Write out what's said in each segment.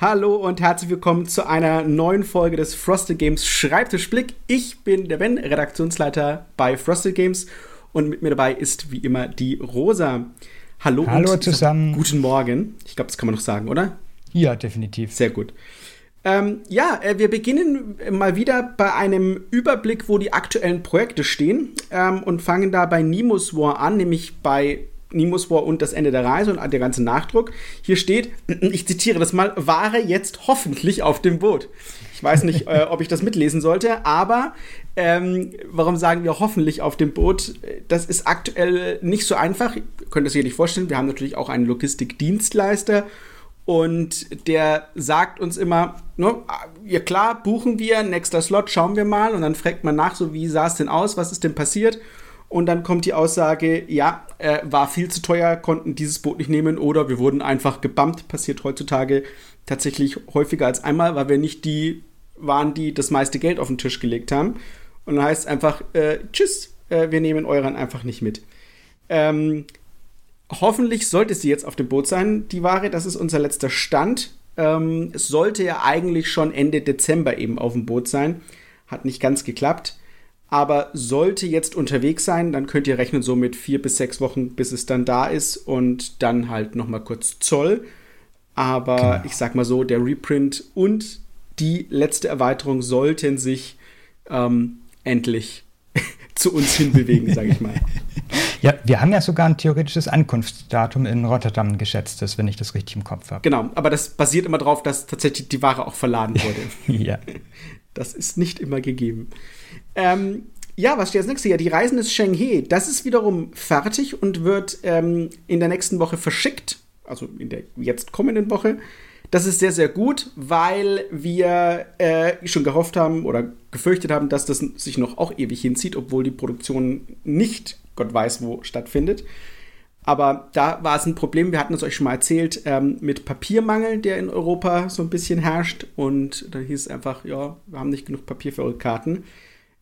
Hallo und herzlich willkommen zu einer neuen Folge des Frosted Games Schreibtischblick. Ich bin der Ben, Redaktionsleiter bei Frosted Games und mit mir dabei ist wie immer die Rosa. Hallo, Hallo zusammen. Guten Morgen. Ich glaube, das kann man noch sagen, oder? Ja, definitiv. Sehr gut. Ähm, ja, äh, wir beginnen mal wieder bei einem Überblick, wo die aktuellen Projekte stehen ähm, und fangen da bei Nemo's War an, nämlich bei Nemo's War und das Ende der Reise und der ganze Nachdruck. Hier steht, ich zitiere das mal, Ware jetzt hoffentlich auf dem Boot. Ich weiß nicht, äh, ob ich das mitlesen sollte, aber ähm, warum sagen wir hoffentlich auf dem Boot? Das ist aktuell nicht so einfach. Ihr könnt das hier nicht vorstellen. Wir haben natürlich auch einen Logistikdienstleister und der sagt uns immer, ne, ja klar, buchen wir, nächster Slot, schauen wir mal. Und dann fragt man nach, so wie sah es denn aus, was ist denn passiert? Und dann kommt die Aussage, ja, äh, war viel zu teuer, konnten dieses Boot nicht nehmen oder wir wurden einfach gebammt. Passiert heutzutage tatsächlich häufiger als einmal, weil wir nicht die waren, die das meiste Geld auf den Tisch gelegt haben. Und dann heißt es einfach, äh, tschüss, äh, wir nehmen euren einfach nicht mit. Ähm, hoffentlich sollte sie jetzt auf dem Boot sein, die Ware. Das ist unser letzter Stand. Ähm, es sollte ja eigentlich schon Ende Dezember eben auf dem Boot sein. Hat nicht ganz geklappt aber sollte jetzt unterwegs sein, dann könnt ihr rechnen so mit vier bis sechs Wochen, bis es dann da ist und dann halt noch mal kurz Zoll. Aber genau. ich sag mal so, der Reprint und die letzte Erweiterung sollten sich ähm, endlich zu uns hinbewegen, sage ich mal. Ja, wir haben ja sogar ein theoretisches Ankunftsdatum in Rotterdam geschätztes, wenn ich das richtig im Kopf habe. Genau, aber das basiert immer darauf, dass tatsächlich die Ware auch verladen wurde. ja. Das ist nicht immer gegeben. Ähm, ja, was steht als nächstes? Ja, die Reisen des Shenghe. Das ist wiederum fertig und wird ähm, in der nächsten Woche verschickt. Also in der jetzt kommenden Woche. Das ist sehr, sehr gut, weil wir äh, schon gehofft haben oder gefürchtet haben, dass das sich noch auch ewig hinzieht, obwohl die Produktion nicht Gott weiß wo stattfindet. Aber da war es ein Problem, wir hatten es euch schon mal erzählt, ähm, mit Papiermangel, der in Europa so ein bisschen herrscht. Und dann hieß es einfach, ja, wir haben nicht genug Papier für eure Karten.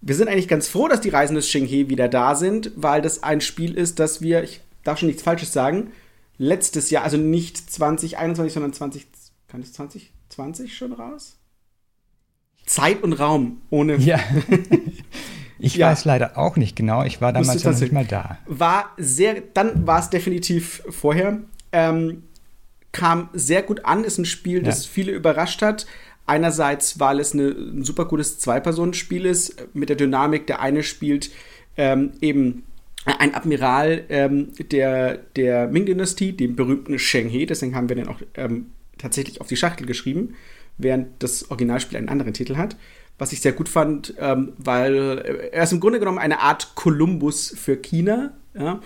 Wir sind eigentlich ganz froh, dass die Reisen des Xinghe wieder da sind, weil das ein Spiel ist, das wir, ich darf schon nichts Falsches sagen, letztes Jahr, also nicht 2021, sondern 20, kann es 2020 schon raus? Zeit und Raum ohne. Ja. Ich ja. weiß leider auch nicht genau. Ich war damals ja nicht mal da. War sehr, dann war es definitiv vorher. Ähm, kam sehr gut an, ist ein Spiel, das ja. viele überrascht hat. Einerseits, weil es eine, ein super gutes Zwei-Personen-Spiel ist, mit der Dynamik, der eine spielt ähm, eben ein Admiral ähm, der, der Ming-Dynastie, dem berühmten Sheng He, deswegen haben wir den auch ähm, tatsächlich auf die Schachtel geschrieben, während das Originalspiel einen anderen Titel hat was ich sehr gut fand, ähm, weil er ist im Grunde genommen eine Art Kolumbus für China. Ja?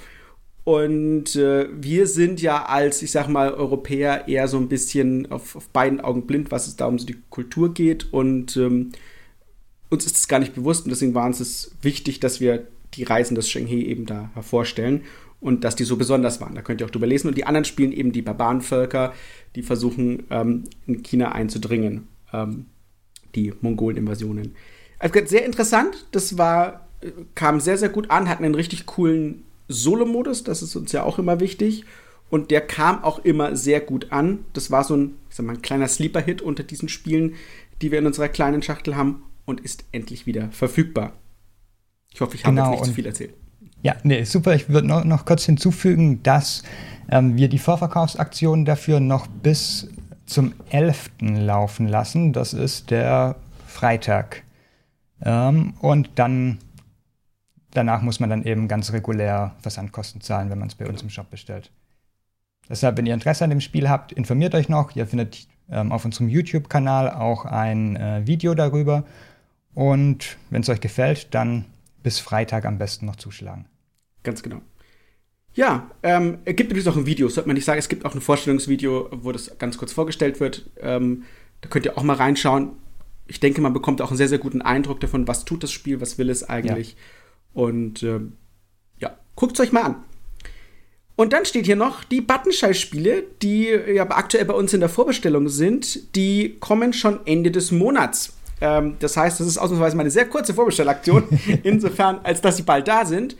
Und äh, wir sind ja als, ich sag mal, Europäer eher so ein bisschen auf, auf beiden Augen blind, was es da um so die Kultur geht. Und ähm, uns ist es gar nicht bewusst. Und deswegen war uns es wichtig, dass wir die Reisen des Shenghe eben da hervorstellen und dass die so besonders waren. Da könnt ihr auch drüber lesen. Und die anderen spielen eben die Barbarenvölker, die versuchen, ähm, in China einzudringen. Ähm, die Mongolen-Invasionen. Also sehr interessant. Das war, kam sehr, sehr gut an, hatten einen richtig coolen Solo-Modus, das ist uns ja auch immer wichtig. Und der kam auch immer sehr gut an. Das war so ein, ich sag mal, ein kleiner Sleeper-Hit unter diesen Spielen, die wir in unserer kleinen Schachtel haben und ist endlich wieder verfügbar. Ich hoffe, ich habe genau, jetzt nicht zu viel erzählt. Ja, nee, super. Ich würde noch, noch kurz hinzufügen, dass ähm, wir die Vorverkaufsaktion dafür noch bis zum 11. laufen lassen. Das ist der Freitag. Ähm, und dann danach muss man dann eben ganz regulär Versandkosten zahlen, wenn man es bei uns im Shop bestellt. Deshalb, wenn ihr Interesse an dem Spiel habt, informiert euch noch. Ihr findet ähm, auf unserem YouTube-Kanal auch ein äh, Video darüber. Und wenn es euch gefällt, dann bis Freitag am besten noch zuschlagen. Ganz genau. Ja, ähm, es gibt übrigens auch ein Video, sollte man nicht sagen. Es gibt auch ein Vorstellungsvideo, wo das ganz kurz vorgestellt wird. Ähm, da könnt ihr auch mal reinschauen. Ich denke, man bekommt auch einen sehr, sehr guten Eindruck davon, was tut das Spiel, was will es eigentlich. Ja. Und ähm, ja, guckt es euch mal an. Und dann steht hier noch, die Buttonschei-Spiele, die ja aktuell bei uns in der Vorbestellung sind, die kommen schon Ende des Monats. Ähm, das heißt, das ist ausnahmsweise mal eine sehr kurze Vorbestellaktion, insofern, als dass sie bald da sind.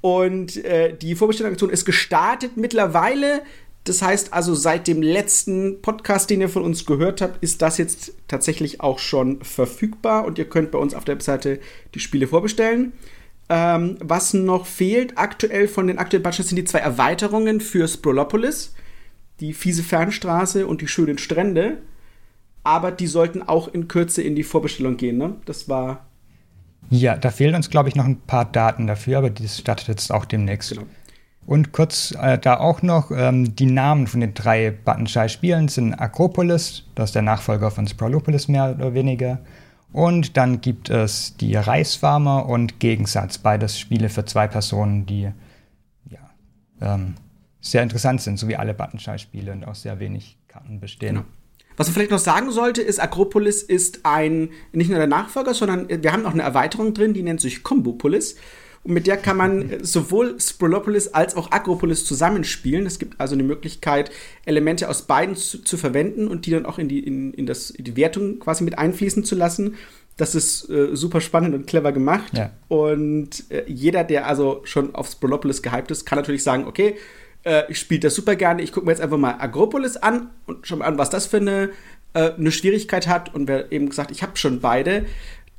Und äh, die Vorbestellaktion ist gestartet. Mittlerweile Das heißt also, seit dem letzten Podcast, den ihr von uns gehört habt, ist das jetzt tatsächlich auch schon verfügbar und ihr könnt bei uns auf der Webseite die Spiele vorbestellen. Ähm, was noch fehlt aktuell von den aktuellen Budgets sind die zwei Erweiterungen für Sprolopolis, die fiese Fernstraße und die schönen Strände. Aber die sollten auch in Kürze in die Vorbestellung gehen, ne? Das war. Ja, da fehlen uns, glaube ich, noch ein paar Daten dafür, aber das startet jetzt auch demnächst. Genau. Und kurz äh, da auch noch, ähm, die Namen von den drei Buttonschei-Spielen sind Akropolis, das ist der Nachfolger von Sprolopolis mehr oder weniger. Und dann gibt es die Reisfarmer und Gegensatz, beides Spiele für zwei Personen, die ja, ähm, sehr interessant sind, so wie alle Buttonschei-Spiele und aus sehr wenig Karten bestehen. Genau. Was man vielleicht noch sagen sollte, ist, Akropolis ist ein, nicht nur der Nachfolger, sondern wir haben auch eine Erweiterung drin, die nennt sich Combopolis. Und mit der kann man sowohl Sprolopolis als auch Agropolis zusammenspielen. Es gibt also eine Möglichkeit, Elemente aus beiden zu, zu verwenden und die dann auch in die, in, in, das, in die Wertung quasi mit einfließen zu lassen. Das ist äh, super spannend und clever gemacht. Ja. Und äh, jeder, der also schon auf Sprolopolis gehypt ist, kann natürlich sagen, okay, äh, ich spiele das super gerne, ich gucke mir jetzt einfach mal Agropolis an und schau mal an, was das für eine, äh, eine Schwierigkeit hat. Und wer eben gesagt, ich habe schon beide,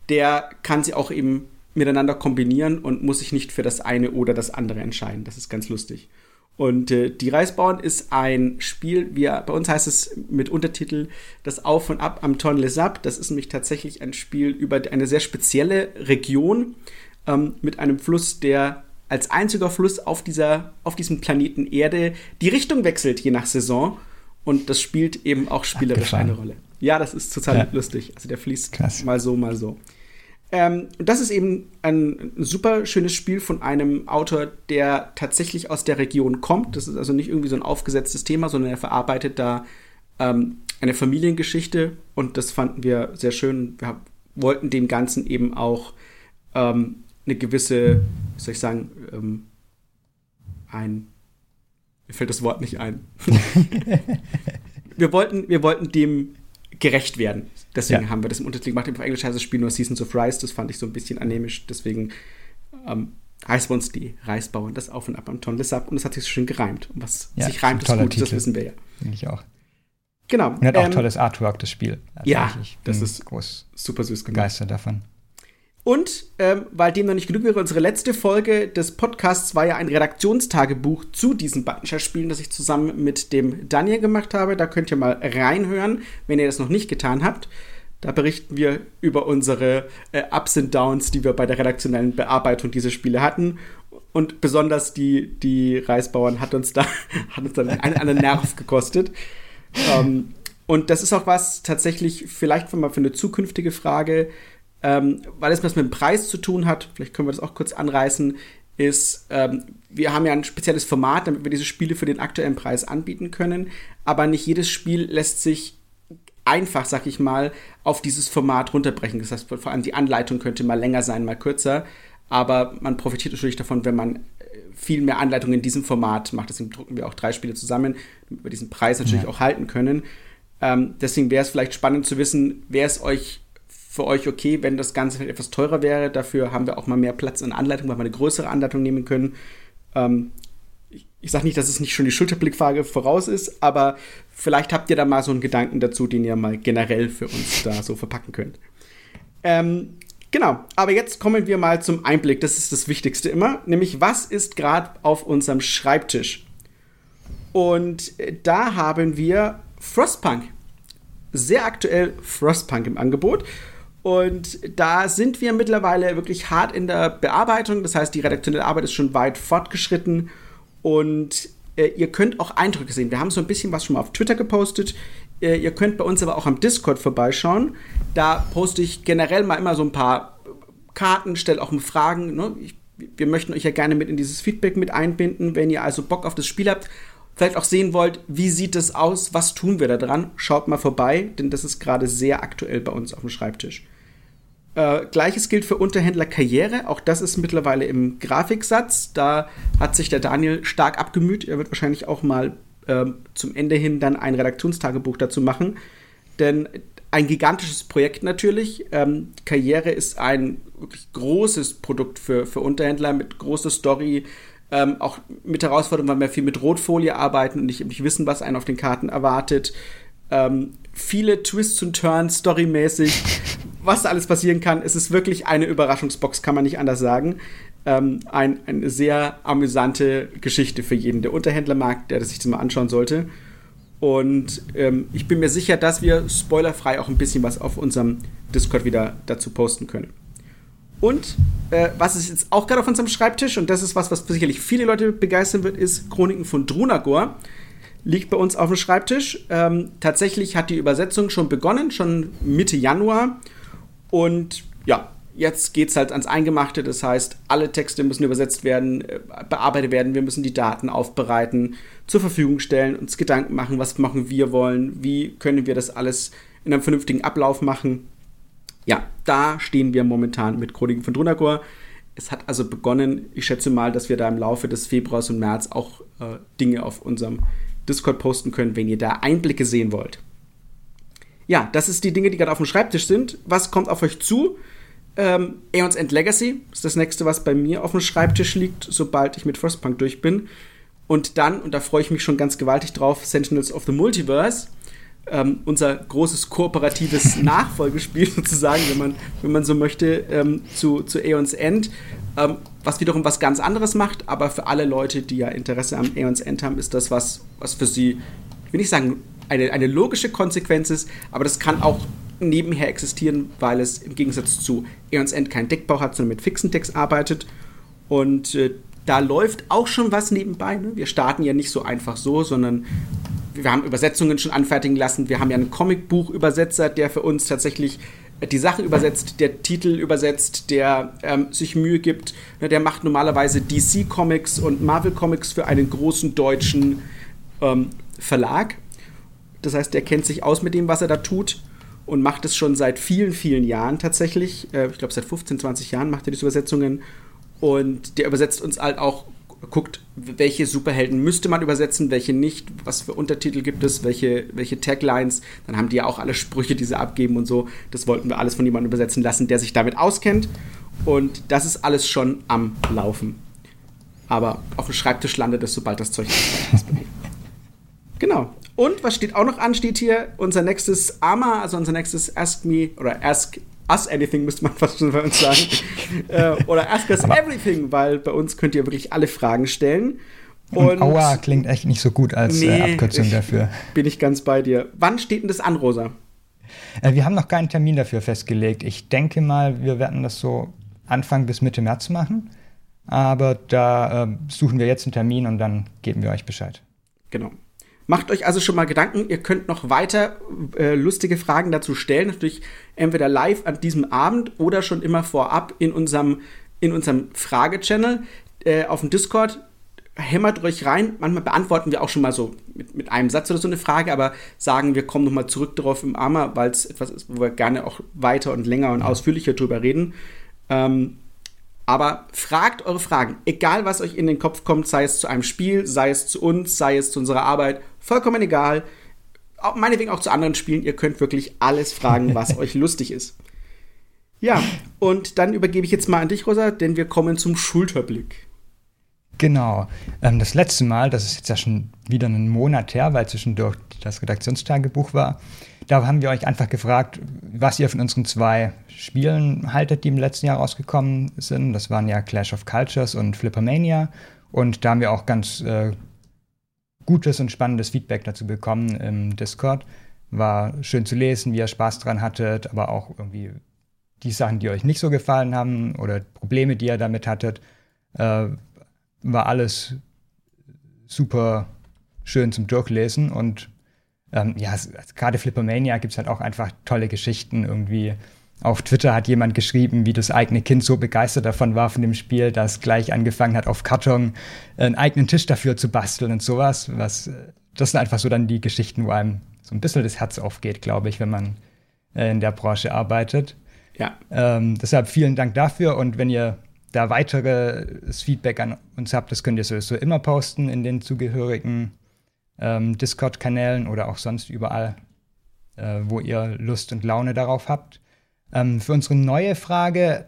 der kann sie auch eben miteinander kombinieren und muss sich nicht für das eine oder das andere entscheiden. Das ist ganz lustig. Und äh, die Reisbauern ist ein Spiel, wie bei uns heißt es mit Untertitel Das Auf und Ab am Tonle Sap. Das ist nämlich tatsächlich ein Spiel über eine sehr spezielle Region ähm, mit einem Fluss, der als einziger Fluss auf, dieser, auf diesem Planeten Erde die Richtung wechselt, je nach Saison. Und das spielt eben auch spielerisch eine Rolle. Ja, das ist total ja. lustig. Also der fließt Krass. mal so, mal so. Ähm, das ist eben ein super schönes Spiel von einem Autor, der tatsächlich aus der Region kommt. Das ist also nicht irgendwie so ein aufgesetztes Thema, sondern er verarbeitet da ähm, eine Familiengeschichte und das fanden wir sehr schön. Wir wollten dem Ganzen eben auch ähm, eine gewisse, wie soll ich sagen, ähm, ein, mir fällt das Wort nicht ein. wir, wollten, wir wollten dem gerecht werden. Deswegen ja. haben wir das im Untertitel gemacht. Auf Englisch heißt das Spiel nur Seasons of Rice. Das fand ich so ein bisschen anämisch. Deswegen ähm, heißt bei uns die Reisbauern das Auf und Ab am Tonle Sap. Und es hat sich so schön gereimt. Und was ja, sich reimt, ist gut. Titel. Das wissen wir ja. Ich auch. Genau. Und hat auch ähm, tolles Artwork, das Spiel. Ja, das ist groß. Super süß gemacht. Begeistert davon. Und ähm, weil dem noch nicht genug wäre, unsere letzte Folge des Podcasts war ja ein Redaktionstagebuch zu diesen Buttonshare-Spielen, das ich zusammen mit dem Daniel gemacht habe. Da könnt ihr mal reinhören, wenn ihr das noch nicht getan habt. Da berichten wir über unsere äh, Ups und Downs, die wir bei der redaktionellen Bearbeitung dieser Spiele hatten. Und besonders die, die Reisbauern hat uns da hat uns dann einen, einen Nerv gekostet. Ähm, und das ist auch was tatsächlich vielleicht mal für eine zukünftige Frage ähm, weil es was mit dem Preis zu tun hat, vielleicht können wir das auch kurz anreißen, ist, ähm, wir haben ja ein spezielles Format, damit wir diese Spiele für den aktuellen Preis anbieten können, aber nicht jedes Spiel lässt sich einfach, sag ich mal, auf dieses Format runterbrechen. Das heißt, vor allem die Anleitung könnte mal länger sein, mal kürzer, aber man profitiert natürlich davon, wenn man äh, viel mehr Anleitungen in diesem Format macht. Deswegen drucken wir auch drei Spiele zusammen, damit wir diesen Preis natürlich ja. auch halten können. Ähm, deswegen wäre es vielleicht spannend zu wissen, wer es euch für euch okay, wenn das Ganze etwas teurer wäre. Dafür haben wir auch mal mehr Platz in Anleitung, weil wir eine größere Anleitung nehmen können. Ähm, ich, ich sage nicht, dass es nicht schon die Schulterblickfrage voraus ist, aber vielleicht habt ihr da mal so einen Gedanken dazu, den ihr mal generell für uns da so verpacken könnt. Ähm, genau, aber jetzt kommen wir mal zum Einblick. Das ist das Wichtigste immer, nämlich was ist gerade auf unserem Schreibtisch? Und äh, da haben wir Frostpunk. Sehr aktuell Frostpunk im Angebot. Und da sind wir mittlerweile wirklich hart in der Bearbeitung. Das heißt, die redaktionelle Arbeit ist schon weit fortgeschritten. Und äh, ihr könnt auch Eindrücke sehen. Wir haben so ein bisschen was schon mal auf Twitter gepostet. Äh, ihr könnt bei uns aber auch am Discord vorbeischauen. Da poste ich generell mal immer so ein paar Karten, stelle auch mal Fragen. Ne? Ich, wir möchten euch ja gerne mit in dieses Feedback mit einbinden. Wenn ihr also Bock auf das Spiel habt, vielleicht auch sehen wollt, wie sieht es aus, was tun wir da dran, schaut mal vorbei, denn das ist gerade sehr aktuell bei uns auf dem Schreibtisch. Äh, Gleiches gilt für Unterhändler Karriere. Auch das ist mittlerweile im Grafiksatz. Da hat sich der Daniel stark abgemüht. Er wird wahrscheinlich auch mal äh, zum Ende hin dann ein Redaktionstagebuch dazu machen. Denn ein gigantisches Projekt natürlich. Ähm, Karriere ist ein wirklich großes Produkt für, für Unterhändler mit großer Story, Ähm, auch mit Herausforderungen, weil wir viel mit Rotfolie arbeiten und nicht, nicht wissen, was einen auf den Karten erwartet. Ähm, viele Twists und Turns, storymäßig, was da alles passieren kann. Es ist wirklich eine Überraschungsbox, kann man nicht anders sagen. Ähm, ein, eine sehr amüsante Geschichte für jeden. Der Unterhändlermarkt, der das sich das mal anschauen sollte. Und ähm, ich bin mir sicher, dass wir spoilerfrei auch ein bisschen was auf unserem Discord wieder dazu posten können. Und äh, was ist jetzt auch gerade auf unserem Schreibtisch, und das ist was, was sicherlich viele Leute begeistern wird, ist Chroniken von Drunagor. Liegt bei uns auf dem Schreibtisch. Ähm, tatsächlich hat die Übersetzung schon begonnen, schon Mitte Januar. Und ja, jetzt geht es halt ans Eingemachte. Das heißt, alle Texte müssen übersetzt werden, äh, bearbeitet werden. Wir müssen die Daten aufbereiten, zur Verfügung stellen, uns Gedanken machen, was machen wir wollen, wie können wir das alles in einem vernünftigen Ablauf machen ja, da stehen wir momentan mit Chroniken von Drunagor. Es hat also begonnen, ich schätze mal, dass wir da im Laufe des Februars und März auch äh, Dinge auf unserem Discord posten können, wenn ihr da Einblicke sehen wollt. Ja, das ist die Dinge, die gerade auf dem Schreibtisch sind. Was kommt auf euch zu? Ähm, Aeons End Legacy ist das nächste, was bei mir auf dem Schreibtisch liegt, sobald ich mit Frostpunk durch bin. Und dann, und da freue ich mich schon ganz gewaltig drauf, Sentinels of the Multiverse ähm, unser großes kooperatives Nachfolgespiel sozusagen, wenn man, wenn man so möchte, ähm, zu, zu Aeons End. Ähm, was wiederum was ganz anderes macht, aber für alle Leute, die ja Interesse am Aeons End haben, ist das was, was für sie, ich will nicht sagen, eine, eine logische Konsequenz ist, aber das kann auch nebenher existieren, weil es im Gegensatz zu Aeons End keinen Deckbau hat, sondern mit fixen Decks arbeitet. Und äh, da läuft auch schon was nebenbei. Ne? Wir starten ja nicht so einfach so, sondern wir haben Übersetzungen schon anfertigen lassen. Wir haben ja einen Comicbuchübersetzer, der für uns tatsächlich die Sachen übersetzt, der Titel übersetzt, der ähm, sich Mühe gibt. Ne, der macht normalerweise DC Comics und Marvel Comics für einen großen deutschen ähm, Verlag. Das heißt, der kennt sich aus mit dem, was er da tut und macht es schon seit vielen, vielen Jahren tatsächlich. Äh, ich glaube, seit 15, 20 Jahren macht er diese Übersetzungen. Und der übersetzt uns halt auch guckt, welche Superhelden müsste man übersetzen, welche nicht, was für Untertitel gibt es, welche, welche Taglines. Dann haben die ja auch alle Sprüche, die sie abgeben und so. Das wollten wir alles von jemandem übersetzen lassen, der sich damit auskennt. Und das ist alles schon am Laufen. Aber auf dem Schreibtisch landet es, sobald das Zeug ist. genau. Und was steht auch noch an, steht hier unser nächstes AMA, also unser nächstes Ask Me oder Ask Us Anything, müsste man fast schon bei uns sagen. äh, oder Ask Us Aber Everything, weil bei uns könnt ihr wirklich alle Fragen stellen. Und, und Aua klingt echt nicht so gut als äh, nee, äh, Abkürzung dafür. Bin ich ganz bei dir. Wann steht denn das an, Rosa? Äh, wir haben noch keinen Termin dafür festgelegt. Ich denke mal, wir werden das so Anfang bis Mitte März machen. Aber da äh, suchen wir jetzt einen Termin und dann geben wir euch Bescheid. Genau. Macht euch also schon mal Gedanken. Ihr könnt noch weiter äh, lustige Fragen dazu stellen. Natürlich entweder live an diesem Abend oder schon immer vorab in unserem, in unserem Frage-Channel äh, auf dem Discord. Hämmert euch rein. Manchmal beantworten wir auch schon mal so mit, mit einem Satz oder so eine Frage, aber sagen, wir kommen nochmal zurück darauf im Armer, weil es etwas ist, wo wir gerne auch weiter und länger und ausführlicher drüber reden. Ähm, aber fragt eure Fragen, egal was euch in den Kopf kommt, sei es zu einem Spiel, sei es zu uns, sei es zu unserer Arbeit, vollkommen egal. Auch, meinetwegen auch zu anderen Spielen, ihr könnt wirklich alles fragen, was euch lustig ist. Ja, und dann übergebe ich jetzt mal an dich, Rosa, denn wir kommen zum Schulterblick. Genau. Ähm, das letzte Mal, das ist jetzt ja schon wieder einen Monat her, weil zwischendurch das Redaktionstagebuch war, da haben wir euch einfach gefragt, was ihr von unseren zwei Spielen haltet, die im letzten Jahr rausgekommen sind. Das waren ja Clash of Cultures und Flippermania. Und da haben wir auch ganz äh, gutes und spannendes Feedback dazu bekommen im Discord. War schön zu lesen, wie ihr Spaß dran hattet, aber auch irgendwie die Sachen, die euch nicht so gefallen haben oder Probleme, die ihr damit hattet. Äh, war alles super schön zum Durchlesen und ähm, ja, gerade Flippermania gibt es halt auch einfach tolle Geschichten irgendwie. Auf Twitter hat jemand geschrieben, wie das eigene Kind so begeistert davon war von dem Spiel, dass gleich angefangen hat, auf Karton einen eigenen Tisch dafür zu basteln und sowas. Was, das sind einfach so dann die Geschichten, wo einem so ein bisschen das Herz aufgeht, glaube ich, wenn man äh, in der Branche arbeitet. Ja. Ähm, deshalb vielen Dank dafür und wenn ihr da weiteres Feedback an uns habt, das könnt ihr sowieso immer posten in den zugehörigen ähm, Discord-Kanälen oder auch sonst überall, äh, wo ihr Lust und Laune darauf habt. Ähm, für unsere neue Frage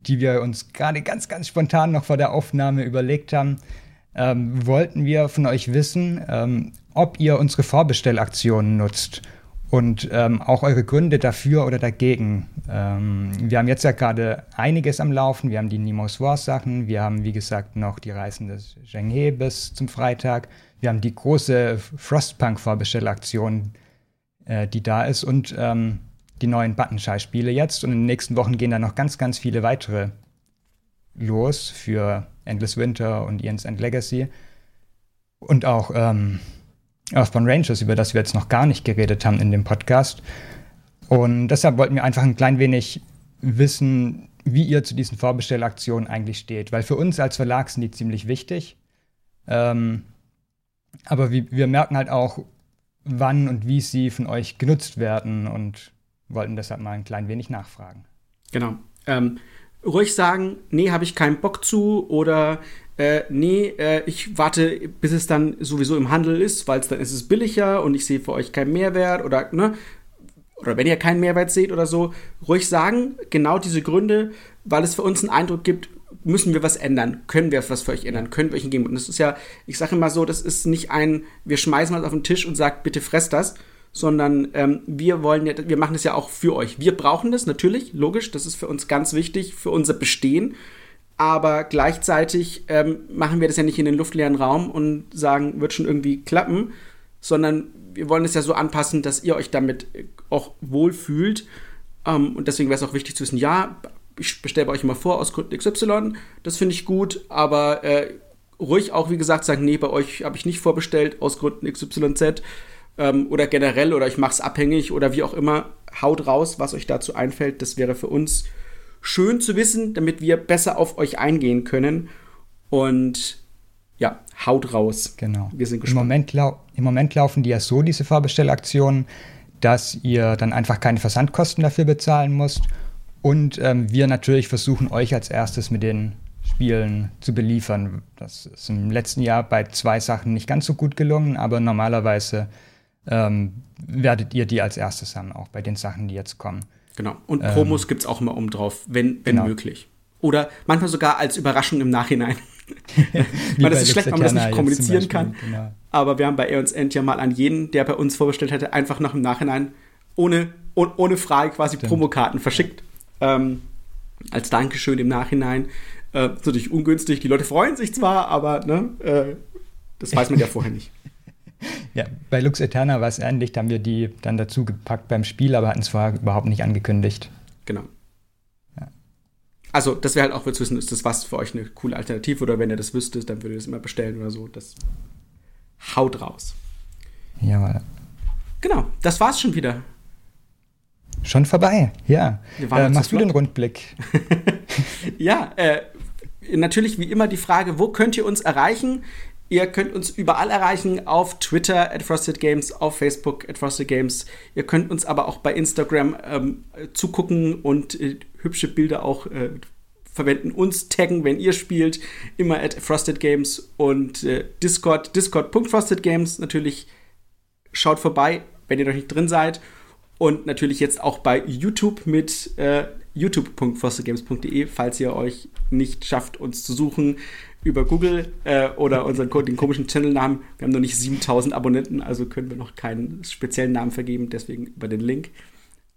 die wir uns gerade ganz, ganz spontan noch vor der Aufnahme überlegt haben, ähm, wollten wir von euch wissen, ähm, ob ihr unsere Vorbestellaktionen nutzt und ähm, auch eure Gründe dafür oder dagegen. Ähm, wir haben jetzt ja gerade einiges am Laufen. Wir haben die Nemo's Wars Sachen. Wir haben, wie gesagt, noch die Reisen des Zhenghe bis zum Freitag. Wir haben die große Frostpunk-Vorbestellaktion, äh, die da ist und ähm, die neuen Buttonschei-Spiele jetzt. Und in den nächsten Wochen gehen da noch ganz, ganz viele weitere los für Endless Winter und Ian's End Legacy. Und auch ähm, Earthbound Rangers, über das wir jetzt noch gar nicht geredet haben in dem Podcast. Und deshalb wollten wir einfach ein klein wenig wissen, wie ihr zu diesen Vorbestellaktionen eigentlich steht. Weil für uns als Verlag sind die ziemlich wichtig. Ähm, aber wir, wir merken halt auch, wann und wie sie von euch genutzt werden und wollten deshalb mal ein klein wenig nachfragen. Genau. Ähm, ruhig sagen, nee, habe ich keinen Bock zu oder äh, nee, äh, ich warte, bis es dann sowieso im Handel ist, weil dann ist es billiger und ich sehe für euch keinen Mehrwert oder, ne? Oder wenn ihr keinen Mehrwert seht oder so, ruhig sagen, genau diese Gründe, weil es für uns einen Eindruck gibt, müssen wir was ändern? Können wir was für euch ändern? Können wir euch entgegen? Und das ist ja, ich sage immer so, das ist nicht ein, wir schmeißen was auf den Tisch und sagt, bitte fresst das, sondern ähm, wir wollen ja, wir machen das ja auch für euch. Wir brauchen das natürlich, logisch, das ist für uns ganz wichtig, für unser Bestehen aber gleichzeitig ähm, machen wir das ja nicht in den luftleeren Raum und sagen, wird schon irgendwie klappen, sondern wir wollen es ja so anpassen, dass ihr euch damit auch wohlfühlt. Ähm, und deswegen wäre es auch wichtig zu wissen, ja, ich bestelle bei euch immer vor aus Gründen XY, das finde ich gut, aber äh, ruhig auch, wie gesagt, sagen, nee, bei euch habe ich nicht vorbestellt aus Gründen XYZ ähm, oder generell oder ich mache es abhängig oder wie auch immer. Haut raus, was euch dazu einfällt. Das wäre für uns schön zu wissen, damit wir besser auf euch eingehen können. Und ja, haut raus. Genau. Wir sind gespannt. Im Moment, Im Moment laufen die ja so, diese Vorbestellaktionen, dass ihr dann einfach keine Versandkosten dafür bezahlen müsst. Und ähm, wir natürlich versuchen, euch als erstes mit den Spielen zu beliefern. Das ist im letzten Jahr bei zwei Sachen nicht ganz so gut gelungen, aber normalerweise ähm, werdet ihr die als erstes haben, auch bei den Sachen, die jetzt kommen. Genau. Und Promos ähm, gibt es auch immer oben drauf, wenn, wenn genau. möglich. Oder manchmal sogar als Überraschung im Nachhinein. Weil das ist schlecht, wenn man das nicht kommunizieren kann. Genau. Aber wir haben bei Aeons End ja mal an jeden, der bei uns vorbestellt hätte, einfach noch im Nachhinein ohne, ohne, ohne Frage quasi Stimmt. Promokarten verschickt. Ähm, als Dankeschön im Nachhinein. Äh, natürlich ungünstig. Die Leute freuen sich zwar, aber ne, äh, das weiß man ja vorher nicht. Ja, bei Lux Eterna war es ähnlich, da haben wir die dann dazu gepackt beim Spiel, aber hatten es vorher überhaupt nicht angekündigt. Genau. Ja. Also, das wäre halt auch zu wissen, ist das was für euch eine coole Alternative oder wenn ihr das wüsstet, dann würdet ihr es immer bestellen oder so. Das haut raus. Jawohl. Genau, das war's schon wieder. Schon vorbei, ja. Äh, machst du den Rundblick? ja, äh, natürlich wie immer die Frage, wo könnt ihr uns erreichen? Ihr könnt uns überall erreichen, auf Twitter at Frosted Games, auf Facebook at Frosted Games. Ihr könnt uns aber auch bei Instagram ähm, zugucken und äh, hübsche Bilder auch äh, verwenden. Uns taggen, wenn ihr spielt, immer at Frosted Games und äh, Discord, discord.frostedgames. Natürlich schaut vorbei, wenn ihr noch nicht drin seid. Und natürlich jetzt auch bei YouTube mit äh, youtube.frostedgames.de, falls ihr euch nicht schafft, uns zu suchen über Google äh, oder unseren den komischen Channelnamen. Wir haben noch nicht 7000 Abonnenten, also können wir noch keinen speziellen Namen vergeben, deswegen über den Link.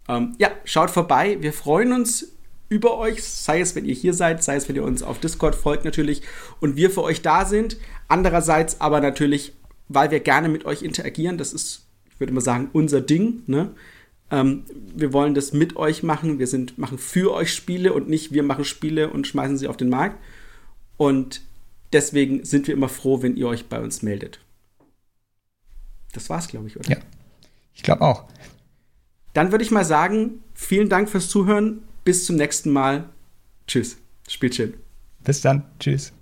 Ähm, ja, schaut vorbei. Wir freuen uns über euch, sei es, wenn ihr hier seid, sei es, wenn ihr uns auf Discord folgt natürlich und wir für euch da sind. Andererseits aber natürlich, weil wir gerne mit euch interagieren. Das ist, ich würde mal sagen, unser Ding. Ne? Ähm, wir wollen das mit euch machen. Wir sind, machen für euch Spiele und nicht wir machen Spiele und schmeißen sie auf den Markt. Und Deswegen sind wir immer froh, wenn ihr euch bei uns meldet. Das war's, glaube ich, oder? Ja, ich glaube auch. Dann würde ich mal sagen, vielen Dank fürs Zuhören. Bis zum nächsten Mal. Tschüss. Spielt schön. Bis dann. Tschüss.